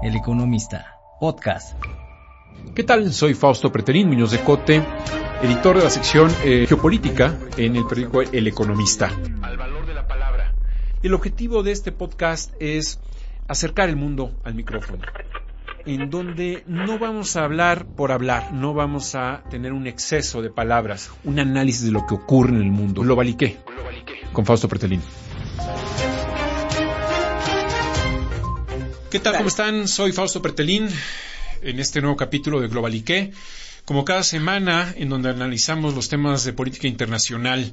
El Economista, podcast. ¿Qué tal? Soy Fausto Preterín Muñoz de Cote, editor de la sección eh, Geopolítica en el periódico El Economista. Al valor de la palabra. El objetivo de este podcast es acercar el mundo al micrófono, en donde no vamos a hablar por hablar, no vamos a tener un exceso de palabras, un análisis de lo que ocurre en el mundo. Globaliqué, con Fausto Pretelín. ¿Qué tal? ¿Cómo están? Soy Fausto Pretelín en este nuevo capítulo de Globaliqué. Como cada semana, en donde analizamos los temas de política internacional.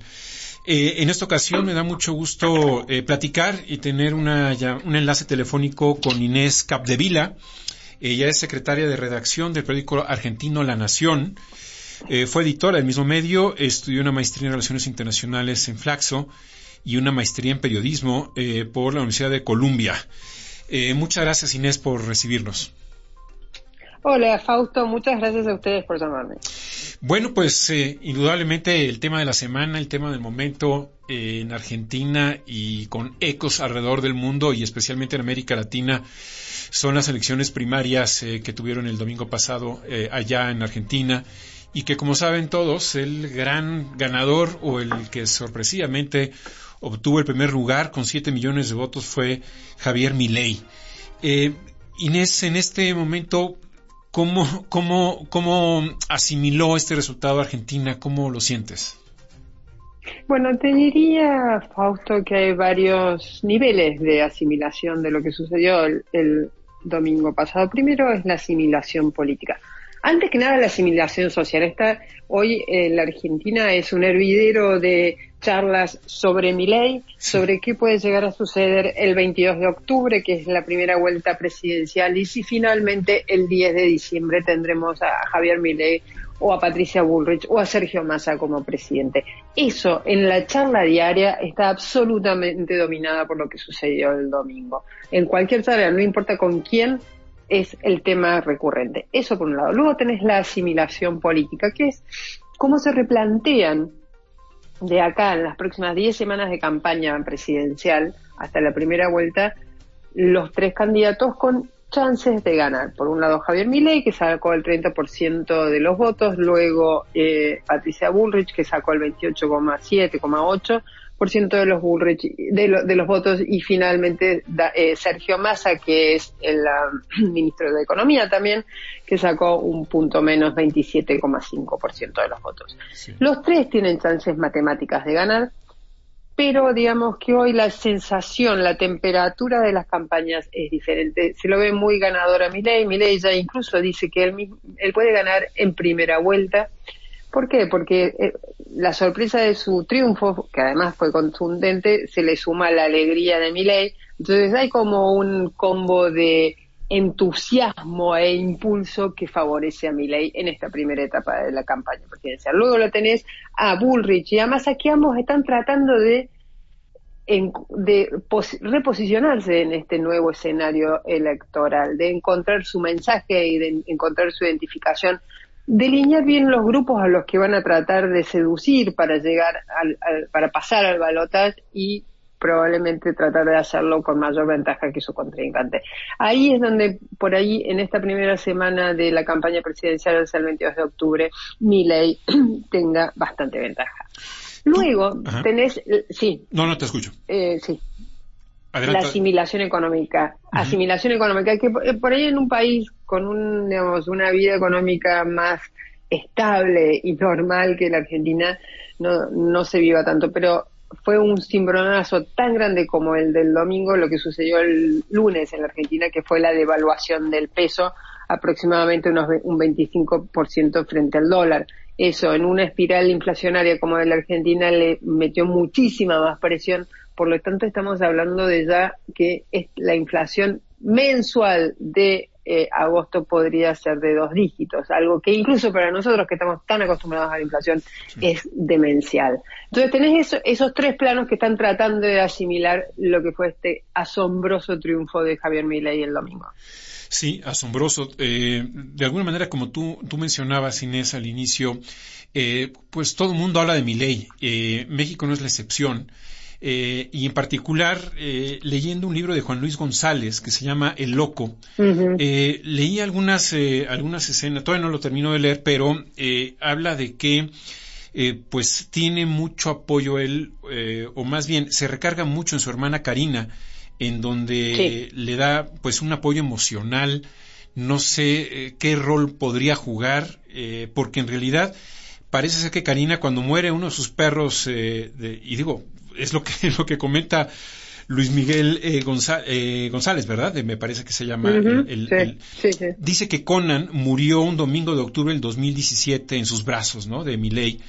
Eh, en esta ocasión me da mucho gusto eh, platicar y tener una, un enlace telefónico con Inés Capdevila. Ella es secretaria de redacción del periódico argentino La Nación. Eh, fue editora del mismo medio, estudió una maestría en Relaciones Internacionales en Flaxo y una maestría en Periodismo por la Universidad de Columbia. Eh, muchas gracias Inés por recibirnos. Hola Fausto, muchas gracias a ustedes por llamarme. Bueno, pues eh, indudablemente el tema de la semana, el tema del momento eh, en Argentina y con ecos alrededor del mundo y especialmente en América Latina son las elecciones primarias que tuvieron el domingo pasado allá en Argentina y que como saben todos el gran ganador o el que sorpresivamente obtuvo el primer lugar con 7 millones de votos fue Javier Milei. Eh, Inés, en este momento, ¿cómo, cómo, ¿cómo asimiló este resultado Argentina? ¿Cómo lo sientes? Bueno, te diría, Fausto, que hay varios niveles de asimilación de lo que sucedió el domingo pasado. Primero es la asimilación política. Antes que nada, la asimilación social. Hoy eh, la Argentina es un hervidero de charlas sobre mi ley, sobre qué puede llegar a suceder el 22 de octubre, que es la primera vuelta presidencial, y si finalmente el 10 de diciembre tendremos a Javier Milei o a Patricia Bullrich o a Sergio Massa como presidente. Eso en la charla diaria está absolutamente dominada por lo que sucedió el domingo. En cualquier charla, no importa con quién, es el tema recurrente. Eso por un lado. Luego tenés la asimilación política, que es cómo se replantean de acá en las próximas 10 semanas de campaña presidencial hasta la primera vuelta los tres candidatos con chances de ganar. Por un lado Javier Milei, que sacó el 30% de los votos, luego eh, Patricia Bullrich, que sacó el 28,7,8%, por ciento de los de, los votos y finalmente eh, Sergio Massa que es el ministro de Economía también que sacó un punto menos 27,5% de los votos. Los tres tienen chances matemáticas de ganar, pero digamos que hoy la sensación, la temperatura de las campañas es diferente. Se lo ve muy ganadora Milei, Milei ya incluso dice que él, él puede ganar en primera vuelta ¿Por qué? Porque eh, la sorpresa de su triunfo, que además fue contundente, se le suma la alegría de Milei. Entonces hay como un combo de entusiasmo e impulso que favorece a Milei en esta primera etapa de la campaña presidencial. Luego lo tenés a Bullrich y a Massa que ambos están tratando de, de reposicionarse en este nuevo escenario electoral, de encontrar su mensaje y de encontrar su identificación delinear bien los grupos a los que van a tratar de seducir para llegar al, para pasar al balotaje y probablemente tratar de hacerlo con mayor ventaja que su contrincante. Ahí es donde, por ahí, en esta primera semana de la campaña presidencial hasta el 22 de octubre, mi ley tenga bastante ventaja. Luego, tenés, sí. No, no te escucho. Eh, sí la asimilación económica. Asimilación económica, que eh, por ahí en un país con un, digamos, una vida económica más estable y normal que la Argentina no, no se viva tanto, pero fue un cimbronazo tan grande como el del domingo lo que sucedió el lunes en la Argentina, que fue la devaluación del peso aproximadamente unos, un 25% frente al dólar. Eso en una espiral inflacionaria como de la Argentina le metió muchísima más presión por lo tanto, estamos hablando de ya que la inflación mensual de eh, agosto podría ser de dos dígitos, algo que incluso para nosotros que estamos tan acostumbrados a la inflación es demencial. Entonces tenés esos tres planos que están tratando de asimilar lo que fue este asombroso triunfo de Javier Milei el domingo. Sí, asombroso. Eh, de alguna manera, como tú, tú mencionabas, Inés, al inicio, eh, pues todo el mundo habla de Milei. México no es la excepción. Eh, y en particular eh, leyendo un libro de Juan Luis González que se llama El Loco. Eh, leí algunas, algunas escenas, todavía no lo termino de leer, pero habla de que pues tiene mucho apoyo él, o más bien se recarga mucho en su hermana Karina, en donde le da pues un apoyo emocional, no sé qué rol podría jugar, porque en realidad parece ser que Karina cuando muere uno de sus perros, y digo, es lo que, lo que comenta Luis Miguel eh, eh, González, ¿verdad? me parece que se llama. el, Dice que Conan murió un domingo de octubre del 2017 en sus brazos, ¿no? De Miley.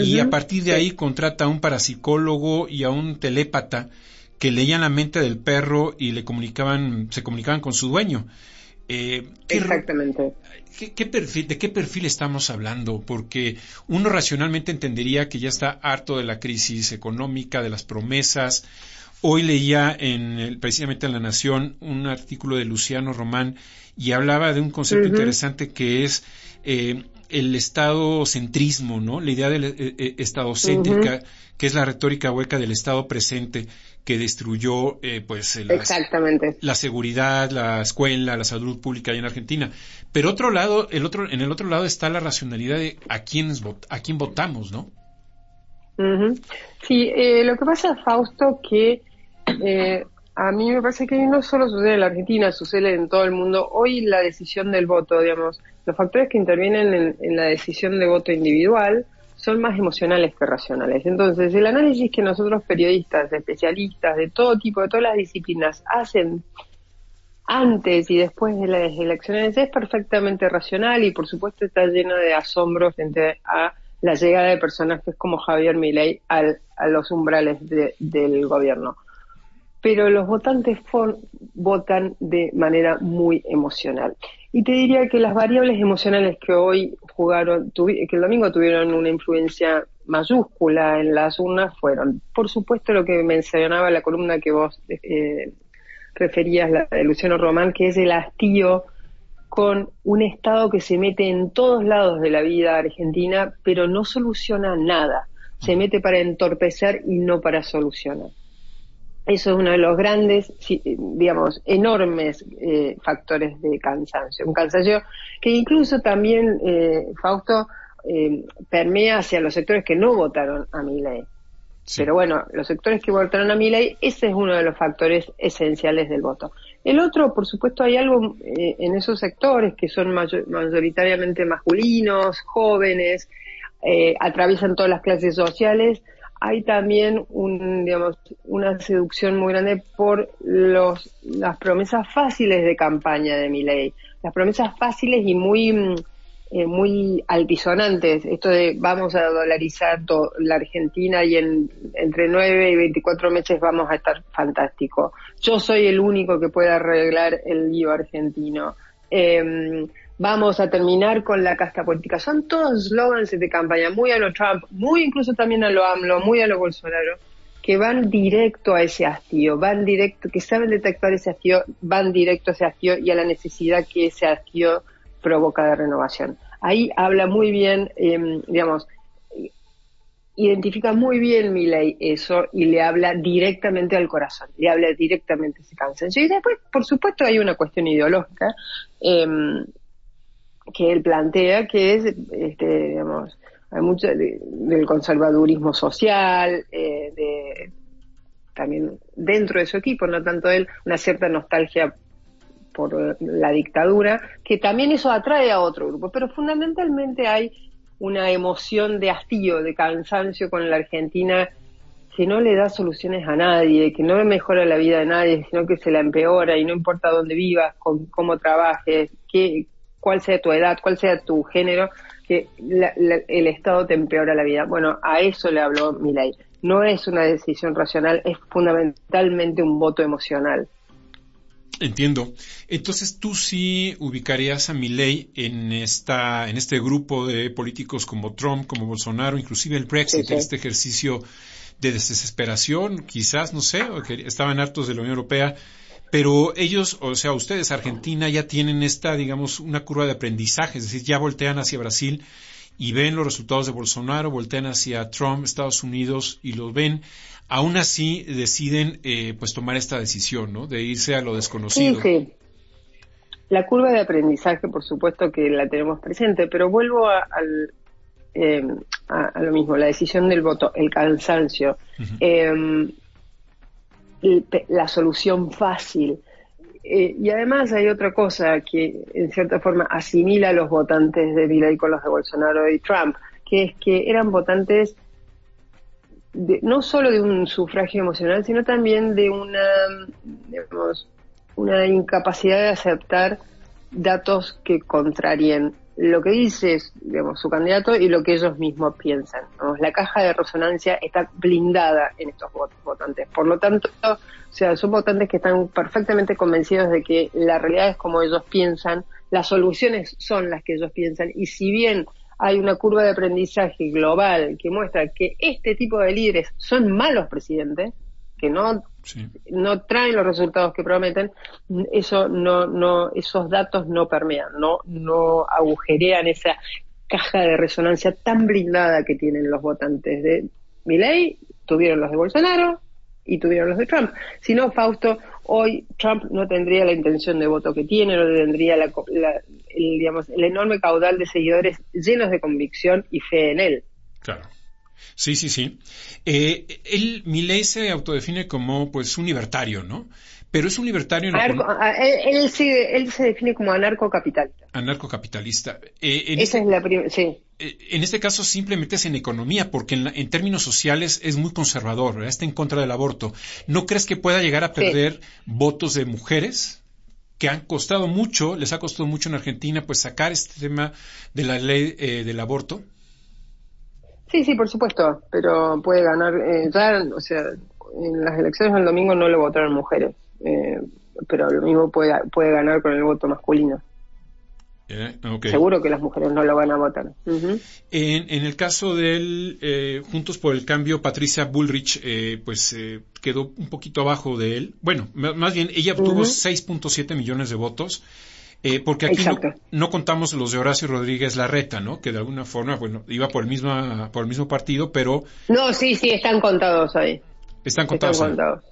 Y a partir de ahí contrata a un parapsicólogo y a un telépata que leían la mente del perro y le comunicaban, se comunicaban con su dueño. Eh, Exactamente. ¿qué, perfil, ¿De qué perfil estamos hablando? Porque uno racionalmente entendería que ya está harto de la crisis económica, de las promesas. Hoy leía en precisamente en La Nación un artículo de Luciano Román y hablaba de un concepto interesante que es eh, el estado-centrismo, ¿no? La idea de la eh, eh, estado-céntrica, que es la retórica hueca del estado presente, que destruyó eh, pues la seguridad, la escuela, la salud pública ahí en Argentina. Pero otro lado, el otro, en el otro lado está la racionalidad de a quiénes a quién votamos, ¿no? Sí, eh, lo que pasa, Fausto, que eh, a mí me parece que no solo sucede en la Argentina, sucede en todo el mundo. Hoy la decisión del voto, digamos, los factores que intervienen en la decisión de voto individual son más emocionales que racionales. Entonces, el análisis que nosotros periodistas, especialistas de todo tipo, de todas las disciplinas, hacen antes y después de las elecciones es perfectamente racional y por supuesto está lleno de asombro frente a la llegada de personajes como Javier Milei al, a los umbrales del gobierno. Pero los votantes votan de manera muy emocional. Y te diría que las variables emocionales que hoy jugaron, que el domingo tuvieron una influencia mayúscula en las urnas fueron, por supuesto, lo que mencionaba la columna que vos eh, referías, la de Luciano Román, que es el hastío con un Estado que se mete en todos lados de la vida argentina, pero no soluciona nada. Se mete para entorpecer y no para solucionar. Eso es uno de los grandes, digamos, enormes eh, factores de cansancio. Un cansancio que incluso también, eh, Fausto, eh, permea hacia los sectores que no votaron a mi ley. Pero bueno, los sectores que votaron a mi ley, ese es uno de los factores esenciales del voto. El otro, por supuesto, hay algo en esos sectores que son mayoritariamente masculinos, jóvenes, atraviesan todas las clases sociales, hay también un, digamos, una seducción muy grande por los, las promesas fáciles de campaña de mi ley. Las promesas fáciles y muy, mm, eh, muy altisonantes. Esto de vamos a dolarizar la Argentina y en, entre 9 y 24 meses vamos a estar fantástico. Yo soy el único que puede arreglar el lío argentino. Eh, vamos a terminar con la casta política. Son todos slogans de campaña, muy a lo Trump, muy incluso también a lo AMLO, muy a lo Bolsonaro, que van directo a ese hastío, van directo, que saben detectar ese hastío, van directo a ese hastío y a la necesidad que ese hastío provoca de renovación. Ahí habla muy bien, em, digamos, identifica muy bien mi ley eso y le habla directamente al corazón, le habla directamente a ese cansancio. Y después, por supuesto, hay una cuestión ideológica. Eh, que él plantea, que es, este, digamos, hay mucho del conservadurismo social, eh, de, también dentro de su equipo, no tanto él, una cierta nostalgia por la dictadura, que también eso atrae a otro grupo, pero fundamentalmente hay una emoción de hastío, de cansancio con la Argentina que no le da soluciones a nadie, que no mejora la vida de nadie, sino que se la empeora y no importa dónde vivas, con, cómo trabajes, qué, cuál sea tu edad, cuál sea tu género, que el Estado te empeora la vida. Bueno, a eso le habló Milei. No es una decisión racional, es fundamentalmente un voto emocional. Entiendo. Entonces tú sí ubicarías a Milei en esta, en este grupo de políticos como Trump, como Bolsonaro, inclusive el Brexit, este ejercicio de desesperación, quizás, no sé, estaban hartos de la Unión Europea pero ellos, o sea, ustedes, Argentina, ya tienen esta, digamos, una curva de aprendizaje, es decir, ya voltean hacia Brasil y ven los resultados de Bolsonaro, voltean hacia Trump, Estados Unidos y los ven. aún así deciden eh, pues tomar esta decisión, ¿no? De irse a lo desconocido. Sí, sí. La curva de aprendizaje, por supuesto que la tenemos presente, pero vuelvo a, al, eh, a, lo mismo, la decisión del voto, el cansancio, em, la solución fácil. Eh, y además hay otra cosa que en cierta forma asimila a los votantes de Milley con los de Bolsonaro y Trump, que es que eran votantes no solo de un sufragio emocional, sino también de una, digamos, una incapacidad de aceptar datos que contrarien lo que dice digamos, su candidato y lo que ellos mismos piensan. La caja de resonancia está blindada en estos votantes. Por lo tanto, o sea, son votantes que están perfectamente convencidos de que la realidad es como ellos piensan, las soluciones son las que ellos piensan y si bien hay una curva de aprendizaje global que muestra que este tipo de líderes son malos presidentes, que no, no traen los resultados que prometen, eso no, no, esos datos no permean, no, no agujerean esa caja de resonancia tan blindada que tienen los votantes de Milley, tuvieron los de Bolsonaro y tuvieron los de Trump. Si no, Fausto, hoy Trump no tendría la intención de voto que tiene, no tendría la, el, digamos, el enorme caudal de seguidores llenos de convicción y fe en él. Claro. Sí, sí, sí. Eh, él, Milley se autodefine como, pues, un libertario, ¿no? Pero es un libertario. En él, se, él se define como anarcocapitalista. Anarcocapitalista. Eh, Esa este es la primera, sí. Eh, en este caso simplemente es en economía, porque en, términos sociales es muy conservador, está en contra del aborto. ¿No crees que pueda llegar a perder votos de mujeres? que han costado mucho, les ha costado mucho en Argentina, pues sacar este tema de la ley eh, del aborto? Sí, sí, por supuesto, pero puede ganar, eh, ya, o sea, en las elecciones del domingo no lo votaron mujeres, eh, pero lo mismo puede, puede ganar con el voto masculino. Eh, Seguro que las mujeres no lo van a votar. en, en, el caso del eh, Juntos por el Cambio, Patricia Bullrich, eh, pues eh, quedó un poquito abajo de él. Bueno, más bien, ella obtuvo 6.7 millones de votos. Eh, porque aquí no, contamos los de Horacio Rodríguez Larreta, ¿no? Que de alguna forma, bueno, iba por el mismo, por el mismo partido, pero... No, sí, sí, están contados ahí. Están contados. Están contados.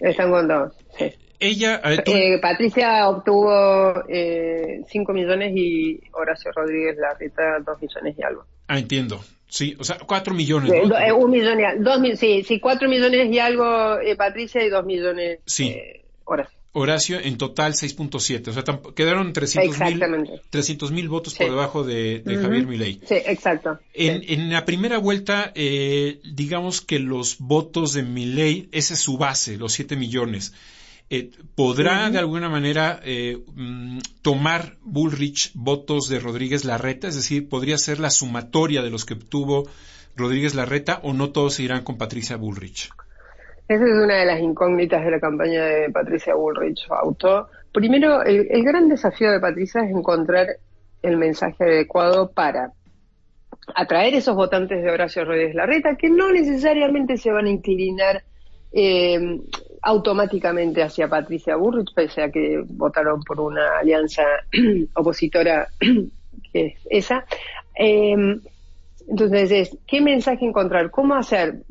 Están contados, sí. Ella, eh, Patricia obtuvo eh, 5 millones y Horacio Rodríguez Larreta 2 millones y algo. Ah, entiendo. Sí, o sea, 4 millones. ¿no? Eh, un millón y dos mil, sí, sí, 4 millones y algo eh, Patricia y 2 millones sí. Horacio. Horacio, en total 6.7. O sea, quedaron 300 mil votos por debajo de, Javier Milei. Sí, exacto. En, en la primera vuelta, eh, digamos que los votos de Milei, esa es su base, los 7 millones. Eh, ¿podrá de alguna manera eh, mm, tomar Bullrich votos de Rodríguez Larreta? Es decir, ¿podría ser la sumatoria de los que obtuvo Rodríguez Larreta o no todos se irán con Patricia Bullrich? Esa es una de las incógnitas de la campaña de Patricia Bullrich Auto. Primero, el, gran desafío de Patricia es encontrar el mensaje adecuado para atraer esos votantes de Horacio Rodríguez Larreta que no necesariamente se van a inclinar eh, automáticamente hacia Patricia Burrich, pese a que votaron por una alianza opositora que es esa. Eh, entonces, ¿qué mensaje encontrar? ¿Cómo hacer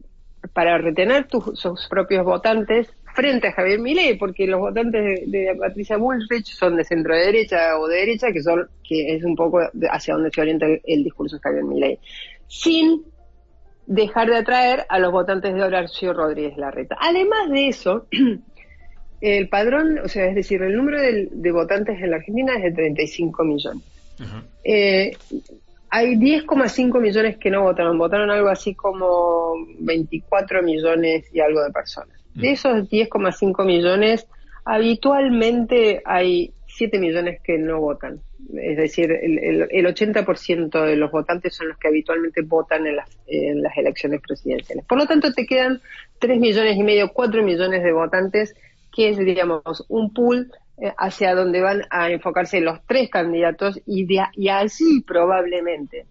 para retener tus, sus propios votantes frente a Javier Milei? Porque los votantes de, Patricia Bullrich son de centro de derecha o de derecha, que son que es un poco hacia donde se orienta el, discurso de Javier Milei. Sin dejar de atraer a los votantes de Horacio Rodríguez Larreta. Además de eso, el padrón, o sea, es decir, el número de, votantes en la Argentina es de 35 millones. Eh, hay 10,5 millones que no votaron, votaron algo así como 24 millones y algo de personas. De mm. esos 10,5 millones, habitualmente hay 7 millones que no votan es decir, el, el, 80% de los votantes son los que habitualmente votan en las, en las elecciones presidenciales. Por lo tanto, te quedan 3 millones y medio, 4 millones de votantes, que es, digamos, un pool hacia donde van a enfocarse los tres candidatos y, de, y así probablemente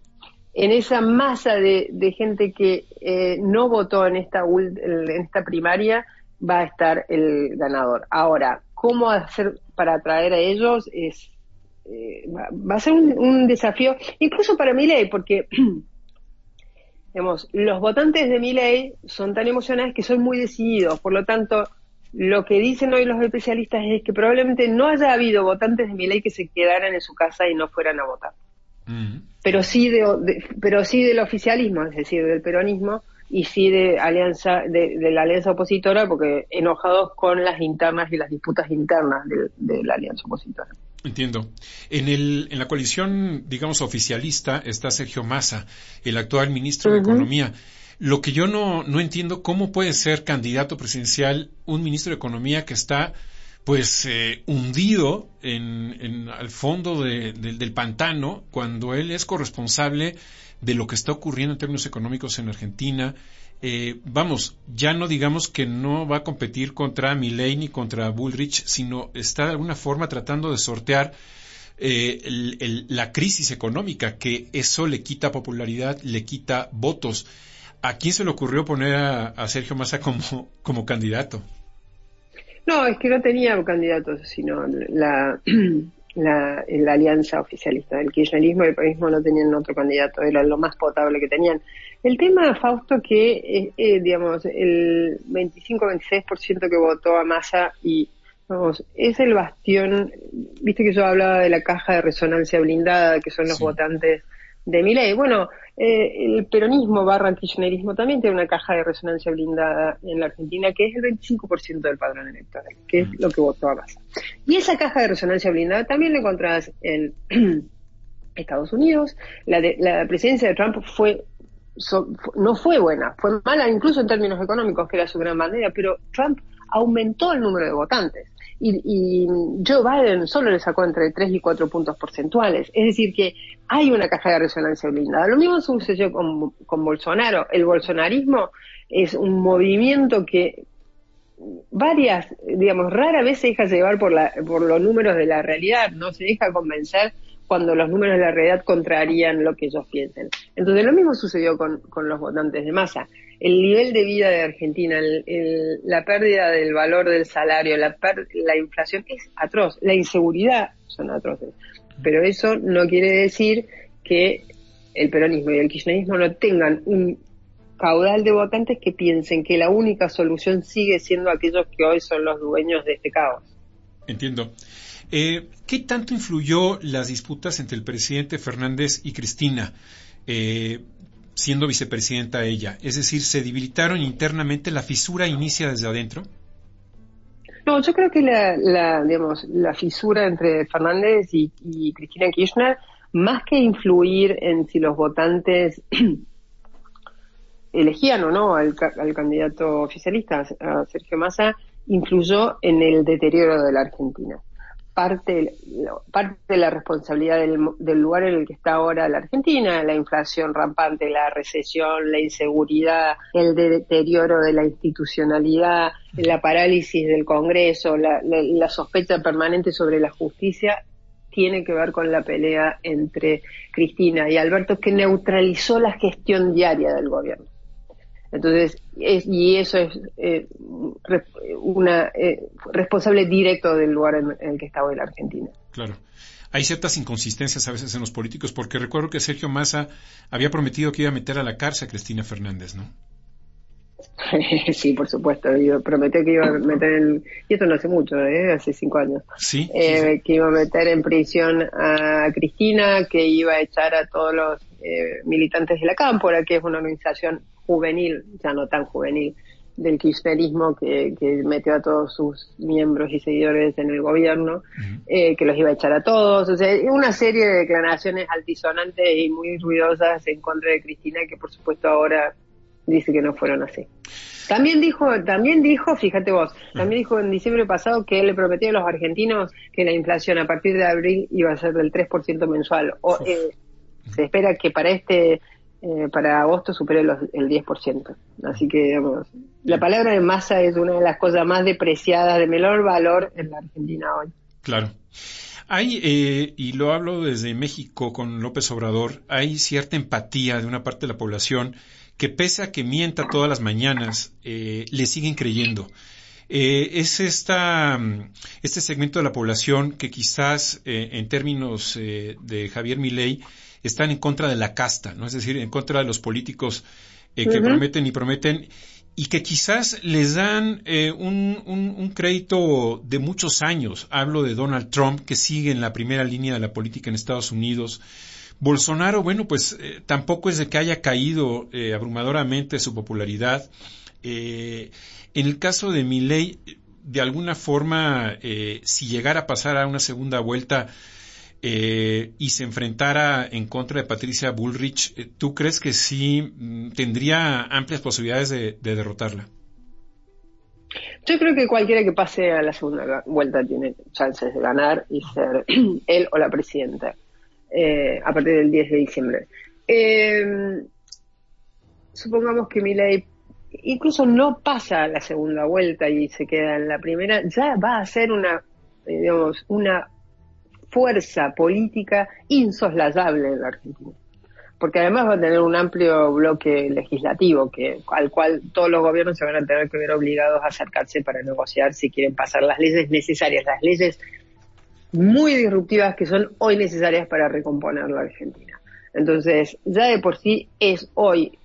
en esa masa de, gente que eh, no votó en esta, en esta primaria va a estar el ganador. Ahora, ¿cómo hacer para atraer a ellos? Es eh, va, a ser un, desafío, incluso para ley, porque digamos, los votantes de Milei son tan emocionales que son muy decididos, por lo tanto, lo que dicen hoy los especialistas es que probablemente no haya habido votantes de Milei que se quedaran en su casa y no fueran a votar. Mm. Pero sí de, pero sí del oficialismo, es decir, del peronismo y sí de alianza de, la alianza opositora porque enojados con las internas y las disputas internas de la alianza opositora. Entiendo. En, el, en la coalición, digamos, oficialista está Sergio Massa, el actual ministro de Economía. Lo que yo no, no entiendo, ¿cómo puede ser candidato presidencial un ministro de Economía que está pues eh, hundido en, en, al fondo del pantano cuando él es corresponsable de lo que está ocurriendo en términos económicos en Argentina, eh, vamos, ya no digamos que no va a competir contra Milley ni contra Bullrich, sino está de alguna forma tratando de sortear eh, la crisis económica, que eso le quita popularidad, le quita votos. ¿A quién se le ocurrió poner a, Sergio Massa como, como candidato? No, es que no tenía candidatos, sino la, la, la, alianza oficialista. El kirchnerismo y el peronismo no tenían otro candidato, era lo más potable que tenían. El tema, Fausto, que eh, eh digamos, el 25-26% que votó a Massa y vamos, es el bastión, viste que yo hablaba de la caja de resonancia blindada, que son los votantes de mi ley. Bueno, eh, el peronismo barra kirchnerismo también tiene una caja de resonancia blindada en la Argentina que es el 25% del padrón electoral, que es lo que votó a Massa. Y esa caja de resonancia blindada también la encontrás en Estados Unidos. La, de, la presidencia de Trump fue no fue buena, fue mala incluso en términos económicos, que era su gran bandera, pero Trump aumentó el número de votantes y, Joe Biden solo le sacó entre 3 y 4 puntos porcentuales. Es decir, que hay una caja de resonancia blindada. Lo mismo sucedió con, con Bolsonaro. El bolsonarismo es un movimiento que varias, digamos, rara vez se deja llevar por, la, por los números de la realidad, no se deja convencer cuando los números de la realidad contrarían lo que ellos piensen. Entonces, lo mismo sucedió con, con los votantes de masa el nivel de vida de Argentina, la pérdida del valor del salario, la, la inflación es atroz, la inseguridad son atroces. Pero eso no quiere decir que el peronismo y el kirchnerismo no tengan un caudal de votantes que piensen que la única solución sigue siendo aquellos que hoy son los dueños de este caos. Entiendo. Eh, ¿Qué tanto influyó las disputas entre el presidente Fernández y Cristina? Eh, siendo vicepresidenta ella? Es decir, ¿se debilitaron internamente? ¿La fisura inicia desde adentro? No, yo creo que la, digamos, la fisura entre Fernández y, Cristina Kirchner, más que influir en si los votantes elegían o no al, al candidato oficialista, a Sergio Massa, influyó en el deterioro de la Argentina parte, parte de la responsabilidad del, lugar en el que está ahora la Argentina, la inflación rampante, la recesión, la inseguridad, el deterioro de la institucionalidad, la parálisis del Congreso, la, la sospecha permanente sobre la justicia, tiene que ver con la pelea entre Cristina y Alberto, que neutralizó la gestión diaria del gobierno. Entonces, y eso es eh, una eh, responsable directo del lugar en, el que está hoy la Argentina. Claro. Hay ciertas inconsistencias a veces en los políticos, porque recuerdo que Sergio Massa había prometido que iba a meter a la cárcel a Cristina Fernández, ¿no? sí, por supuesto. prometió que iba a meter en. Y esto no hace mucho, ¿eh? hace cinco años. ¿Sí? Eh, que iba a meter en prisión a Cristina, que iba a echar a todos los militantes de la Cámpora, que es una organización juvenil, ya no tan juvenil, del kirchnerismo que, metió a todos sus miembros y seguidores en el gobierno, eh, que los iba a echar a todos, o sea, una serie de declaraciones altisonantes y muy ruidosas en contra de Cristina que por supuesto ahora dice que no fueron así. También dijo, también dijo, fíjate vos, también dijo en diciembre pasado que él le prometió a los argentinos que la inflación a partir de abril iba a ser del 3% mensual. O, eh, se espera que para este eh, para agosto supere el 10%. Así que, digamos, la palabra de masa es una de las cosas más depreciadas, de menor valor en la Argentina hoy. Claro. Hay, eh, y lo hablo desde México con López Obrador, hay cierta empatía de una parte de la población que pese a que mienta todas las mañanas, eh, le siguen creyendo. es esta, este segmento de la población que quizás en términos de Javier Milei están en contra de la casta, ¿no? Es decir, en contra de los políticos eh, que prometen y prometen y que quizás les dan eh, un, un, crédito de muchos años. Hablo de Donald Trump, que sigue en la primera línea de la política en Estados Unidos. Bolsonaro, bueno, pues eh, tampoco es de que haya caído eh, abrumadoramente su popularidad. en el caso de Milley, de alguna forma, si llegara a pasar a una segunda vuelta, eh, y se enfrentara en contra de Patricia Bullrich, eh, ¿tú crees que sí mm, tendría amplias posibilidades de, derrotarla? Yo creo que cualquiera que pase a la segunda vuelta tiene chances de ganar y ser él o la presidenta eh, a partir del 10 de diciembre. supongamos que Milei incluso no pasa a la segunda vuelta y se queda en la primera, ya va a ser una, digamos, una fuerza política insoslayable en la Argentina. Porque además va a tener un amplio bloque legislativo que, al cual todos los gobiernos se van a tener que ver obligados a acercarse para negociar si quieren pasar las leyes necesarias, las leyes muy disruptivas que son hoy necesarias para recomponer la Argentina. Entonces, ya de por sí es hoy,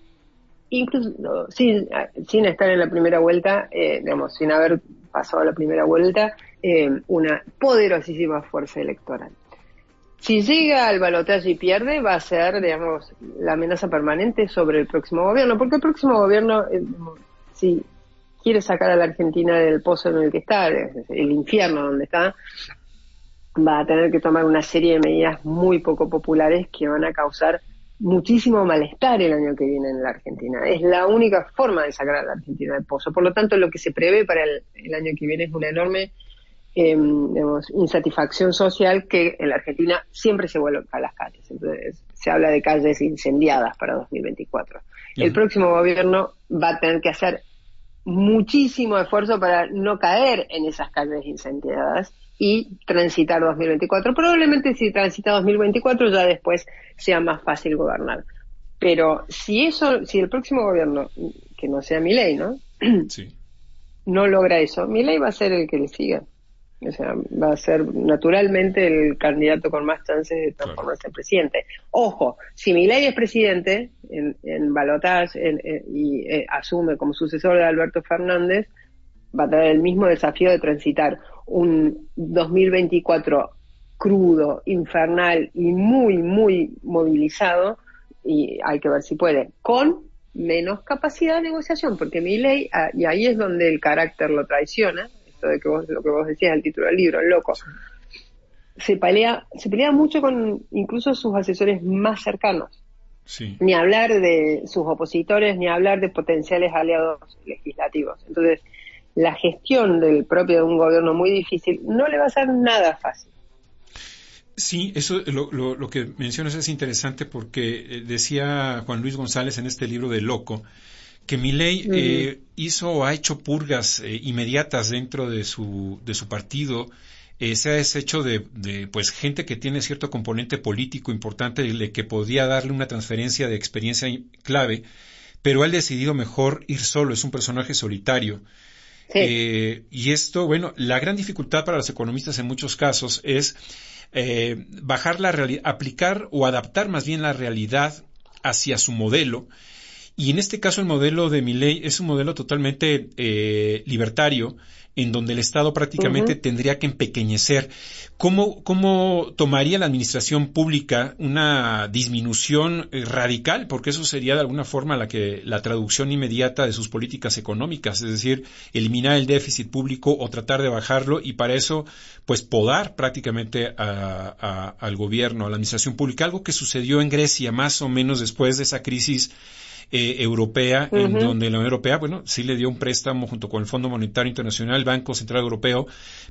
incluso sin, sin estar en la primera vuelta, eh, digamos, sin haber pasado la primera vuelta, eh, una poderosísima fuerza electoral. Si llega al balotaje y pierde, va a ser, digamos, la amenaza permanente sobre el próximo gobierno, porque el próximo gobierno, eh, si quiere sacar a la Argentina del pozo en el que está, el infierno donde está, va a tener que tomar una serie de medidas muy poco populares que van a causar muchísimo malestar el año que viene en la Argentina. Es la única forma de sacar a la Argentina del pozo. Por lo tanto, lo que se prevé para el año que viene es una enorme eh, insatisfacción social que en la Argentina siempre se vuelve a las calles. Entonces, se habla de calles incendiadas para 2024. El próximo gobierno va a tener que hacer muchísimo esfuerzo para no caer en esas calles incendiadas y transitar 2024. Probablemente si transita 2024 ya después sea más fácil gobernar. Pero si eso, si el próximo gobierno, que no sea mi ley, ¿no? No logra eso, mi ley va a ser el que le siga. O sea, va a ser naturalmente el candidato con más chances de transformarse en presidente. Ojo, si Milei es presidente en, en y eh, asume como sucesor de Alberto Fernández, va a tener el mismo desafío de transitar un 2024 crudo, infernal y muy, muy movilizado, y hay que ver si puede, con menos capacidad de negociación, porque mi ley, ah, y ahí es donde el carácter lo traiciona, de que vos, lo que vos decías, el título del libro, el loco. Se pelea, se pelea mucho con incluso sus asesores más cercanos. Ni hablar de sus opositores, ni hablar de potenciales aliados legislativos. Entonces, la gestión del propio de un gobierno muy difícil no le va a ser nada fácil. Sí, eso lo, lo, que mencionas es interesante porque eh, decía Juan Luis González en este libro de Loco que Milei eh, hizo o ha hecho purgas eh, inmediatas dentro de su, de su partido. Eh, se ha deshecho de, de, pues gente que tiene cierto componente político importante que podía darle una transferencia de experiencia clave, pero él ha decidido mejor ir solo, es un personaje solitario. y esto, bueno, la gran dificultad para los economistas en muchos casos es bajar la realidad, aplicar o adaptar más bien la realidad hacia su modelo y en este caso el modelo de Milley es un modelo totalmente eh, libertario, en donde el Estado prácticamente tendría que empequeñecer. ¿Cómo, ¿Cómo tomaría la administración pública una disminución eh, radical? Porque eso sería de alguna forma la, que, la traducción inmediata de sus políticas económicas, es decir, eliminar el déficit público o tratar de bajarlo y para eso, pues, podar prácticamente al gobierno, a la administración pública, algo que sucedió en Grecia más o menos después de esa crisis eh, europea, en donde la Unión Europea, bueno, sí le dio un préstamo junto con el Fondo Monetario Internacional, el Banco Central Europeo,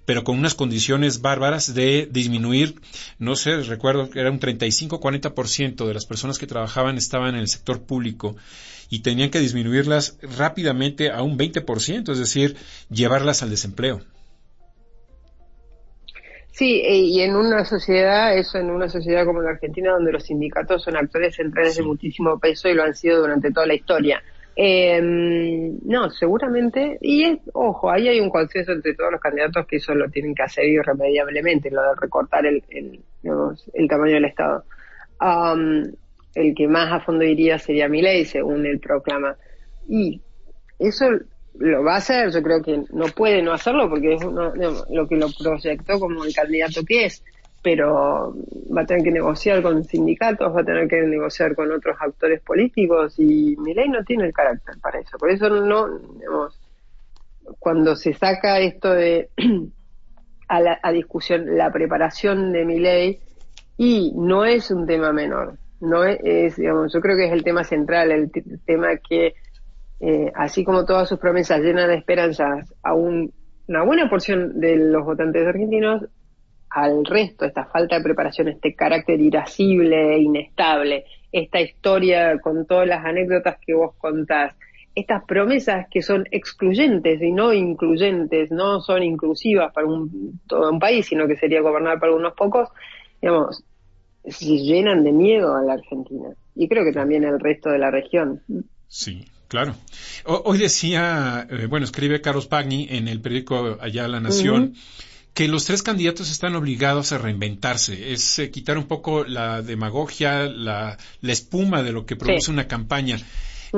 pero con unas condiciones bárbaras de disminuir, no sé, recuerdo que era un 35-40% de las personas que trabajaban estaban en el sector público y tenían que disminuirlas rápidamente a un 20%, es decir, llevarlas al desempleo. Sí, eh, y en una sociedad, eso en una sociedad como la Argentina, donde los sindicatos son actores centrales de muchísimo peso y lo han sido durante toda la historia. Eh, no, seguramente, y es, ojo, ahí hay un consenso entre todos los candidatos que eso lo tienen que hacer irremediablemente, lo de recortar el, el, el tamaño del Estado. Um, el que más a fondo iría sería Milei, según él proclama. Y eso lo va a hacer, yo creo que no puede no hacerlo porque es lo que lo proyectó como el candidato que es, pero va a tener que negociar con sindicatos, va a tener que negociar con otros actores políticos y Milei no tiene el carácter para eso. Por eso no, digamos, cuando se saca esto de a, la, a discusión la preparación de Milei y no es un tema menor, no es, digamos, yo creo que es el tema central, el tema que eh, así como todas sus promesas llenan de esperanzas a una buena porción de los votantes argentinos, al resto, esta falta de preparación, este carácter irascible e inestable, esta historia con todas las anécdotas que vos contás, estas promesas que son excluyentes y no incluyentes, no son inclusivas para un, todo un país, sino que sería gobernar para unos pocos, digamos, se llenan de miedo a la Argentina. Y creo que también el resto de la región. Sí, Claro. hoy decía, eh, bueno, escribe Carlos Pagni en el periódico Allá La Nación, que los tres candidatos están obligados a reinventarse. Es eh, quitar un poco la demagogia, la, espuma de lo que produce una campaña.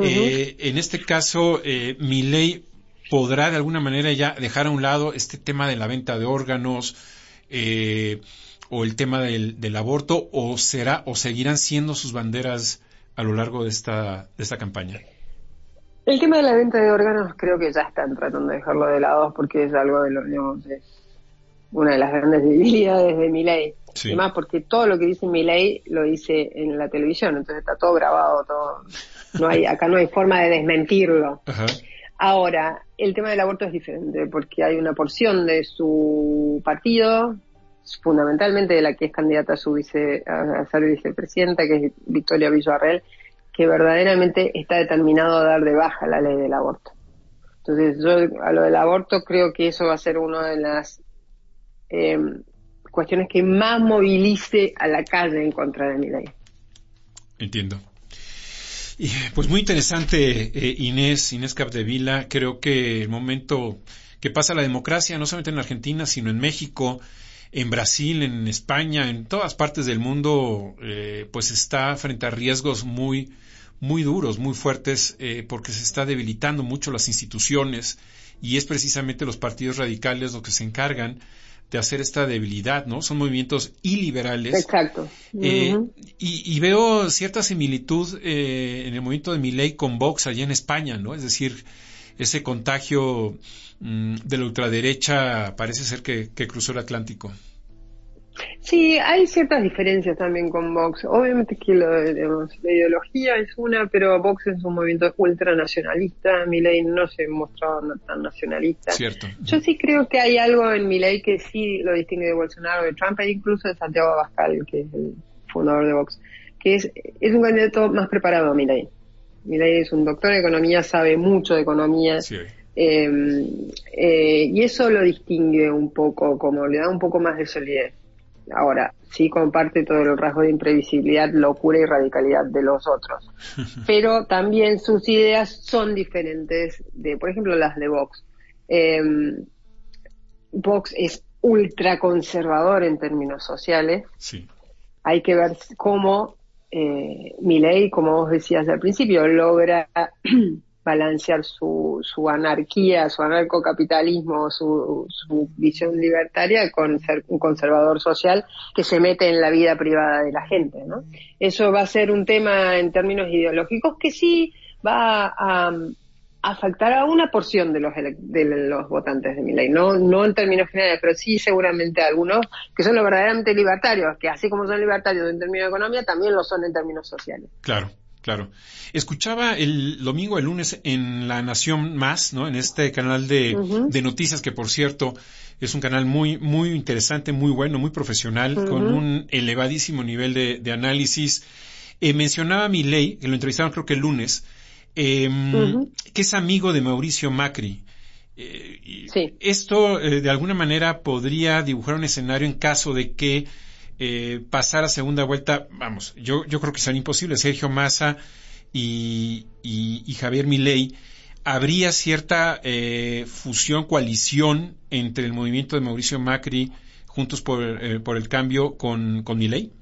Eh, en este caso, mi ley podrá de alguna manera ya dejar a un lado este tema de la venta de órganos o el tema del, del aborto o será o seguirán siendo sus banderas a lo largo de esta, de esta campaña. El tema de la venta de órganos creo que ya están tratando de dejarlo de lado porque es algo de lo, digamos, es una de las grandes debilidades de mi ley. Además, porque todo lo que dice mi ley lo dice en la televisión, entonces está todo grabado, todo. No hay, acá no hay forma de desmentirlo. Ahora, el tema del aborto es diferente porque hay una porción de su partido, fundamentalmente de la que es candidata a, su vice, a ser vicepresidenta, que es Victoria Villarreal, que verdaderamente está determinado a dar de baja la ley del aborto. Entonces, yo a lo del aborto creo que eso va a ser una de las em, cuestiones que más movilice a la calle en contra de mi ley. Entiendo. Pues muy interesante, eh, Inés, Inés Capdevila. Creo que el momento que pasa la democracia, no solamente en Argentina, sino en México, en Brasil, en España, en todas partes del mundo, eh, pues está frente a riesgos muy, muy duros, muy fuertes, eh, porque se está debilitando mucho las instituciones y es precisamente los partidos radicales los que se encargan de hacer esta debilidad, ¿no? Son movimientos iliberales. Exacto. Eh, y, veo cierta similitud eh, en el movimiento de Milei con Vox allá en España, ¿no? Es decir, ese contagio mm, de la ultraderecha parece ser que cruzó el Atlántico. Sí, hay ciertas diferencias también con Vox. Obviamente que lo, la ideología es una, pero Vox es un movimiento ultranacionalista. Milei no se mostraba tan nacionalista. Cierto. Yo sí creo que hay algo en Milei que sí lo distingue de Bolsonaro, de Trump e incluso de Santiago Abascal, que es el fundador de Vox, que es, es un candidato más preparado a Milei. Milei es un doctor en economía, sabe mucho de economía. Sí. Em, eh, y eso lo distingue un poco, como le da un poco más de solidez. Ahora, sí comparte todo el rasgo de imprevisibilidad, locura y radicalidad de los otros. Pero también sus ideas son diferentes de, por ejemplo, las de Vox. Em, Vox es ultraconservador en términos sociales. Sí. Hay que ver cómo eh, ley, como vos decías al principio, logra balancear su, su anarquía, su anarcocapitalismo, su, su visión libertaria con ser un conservador social que se mete en la vida privada de la gente, ¿no? Eso va a ser un tema en términos ideológicos que sí va a, afectar a una porción de los de los votantes de mi ley, no no en términos generales, pero sí seguramente a algunos que son los verdaderamente libertarios, que así como son libertarios en términos de economía, también lo son en términos sociales. Claro. Claro. Escuchaba el domingo, el lunes en La Nación Más, ¿no? En este canal de, de noticias que, por cierto, es un canal muy, muy interesante, muy bueno, muy profesional, con un elevadísimo nivel de, de análisis. Eh, mencionaba a ley, que lo entrevistaron creo que el lunes, em, que es amigo de Mauricio Macri. Eh, sí. Esto, eh, de alguna manera, podría dibujar un escenario en caso de que eh, pasar a segunda vuelta, vamos, yo, yo creo que sería imposible. Sergio Massa y, y, Javier Milei, ¿habría cierta eh, fusión, coalición entre el movimiento de Mauricio Macri, Juntos por, eh, por el Cambio, con, con Milei?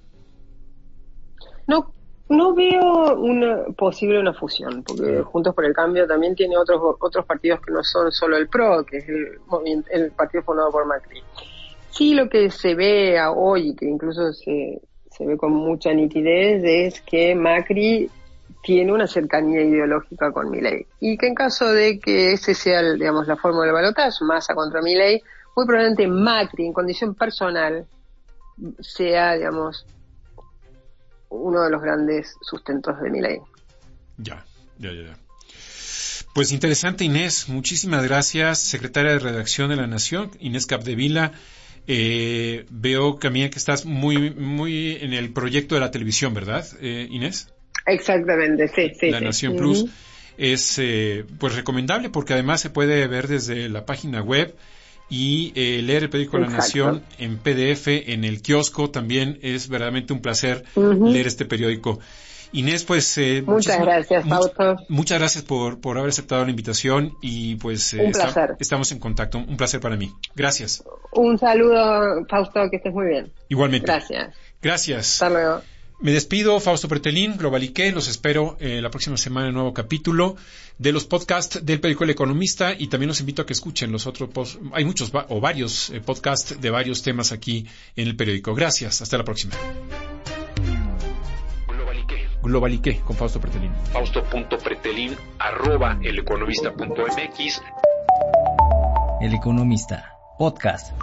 No, no veo una, posible una fusión, porque Juntos por el Cambio también tiene otros otros partidos que no son solo el PRO, que es el, el partido fundado por Macri. Sí, lo que se ve hoy, que incluso se, se ve con mucha nitidez, es que Macri tiene una cercanía ideológica con Milei y que en caso de que ese sea, digamos, la fórmula de balotaje, masa contra Milei, muy probablemente Macri en condición personal sea, digamos, uno de los grandes sustentos de Milei. Ya, ya, ya. Pues interesante Inés, muchísimas gracias, secretaria de redacción de la Nación, Inés Capdevila. Eh, veo, Camila, que estás muy, muy en el proyecto de la televisión, ¿verdad, eh, Inés? Exactamente, sí, sí. La Nación Plus es eh, pues recomendable porque además se puede ver desde la página web y eh, leer el periódico La Nación en PDF en el kiosco también es verdaderamente un placer leer este periódico. Inés, pues... Eh, muchas gracias, Fausto. muchas gracias por, por haber aceptado la invitación y pues un placer. estamos en contacto. Un placer para mí. Gracias. Un saludo, Fausto, que estés muy bien. Igualmente. Gracias. Gracias. Hasta luego. Me despido, Fausto Pretelín, Globalique, los espero eh, la próxima semana en un nuevo capítulo de los podcasts del periódico El Economista y también los invito a que escuchen los otros, hay muchos o varios eh, podcasts de varios temas aquí en el periódico. Gracias, hasta la próxima. Globalique. Globalique con Fausto Pretelín. Fausto.pretelín arroba eleconomista.mx El Economista, podcast.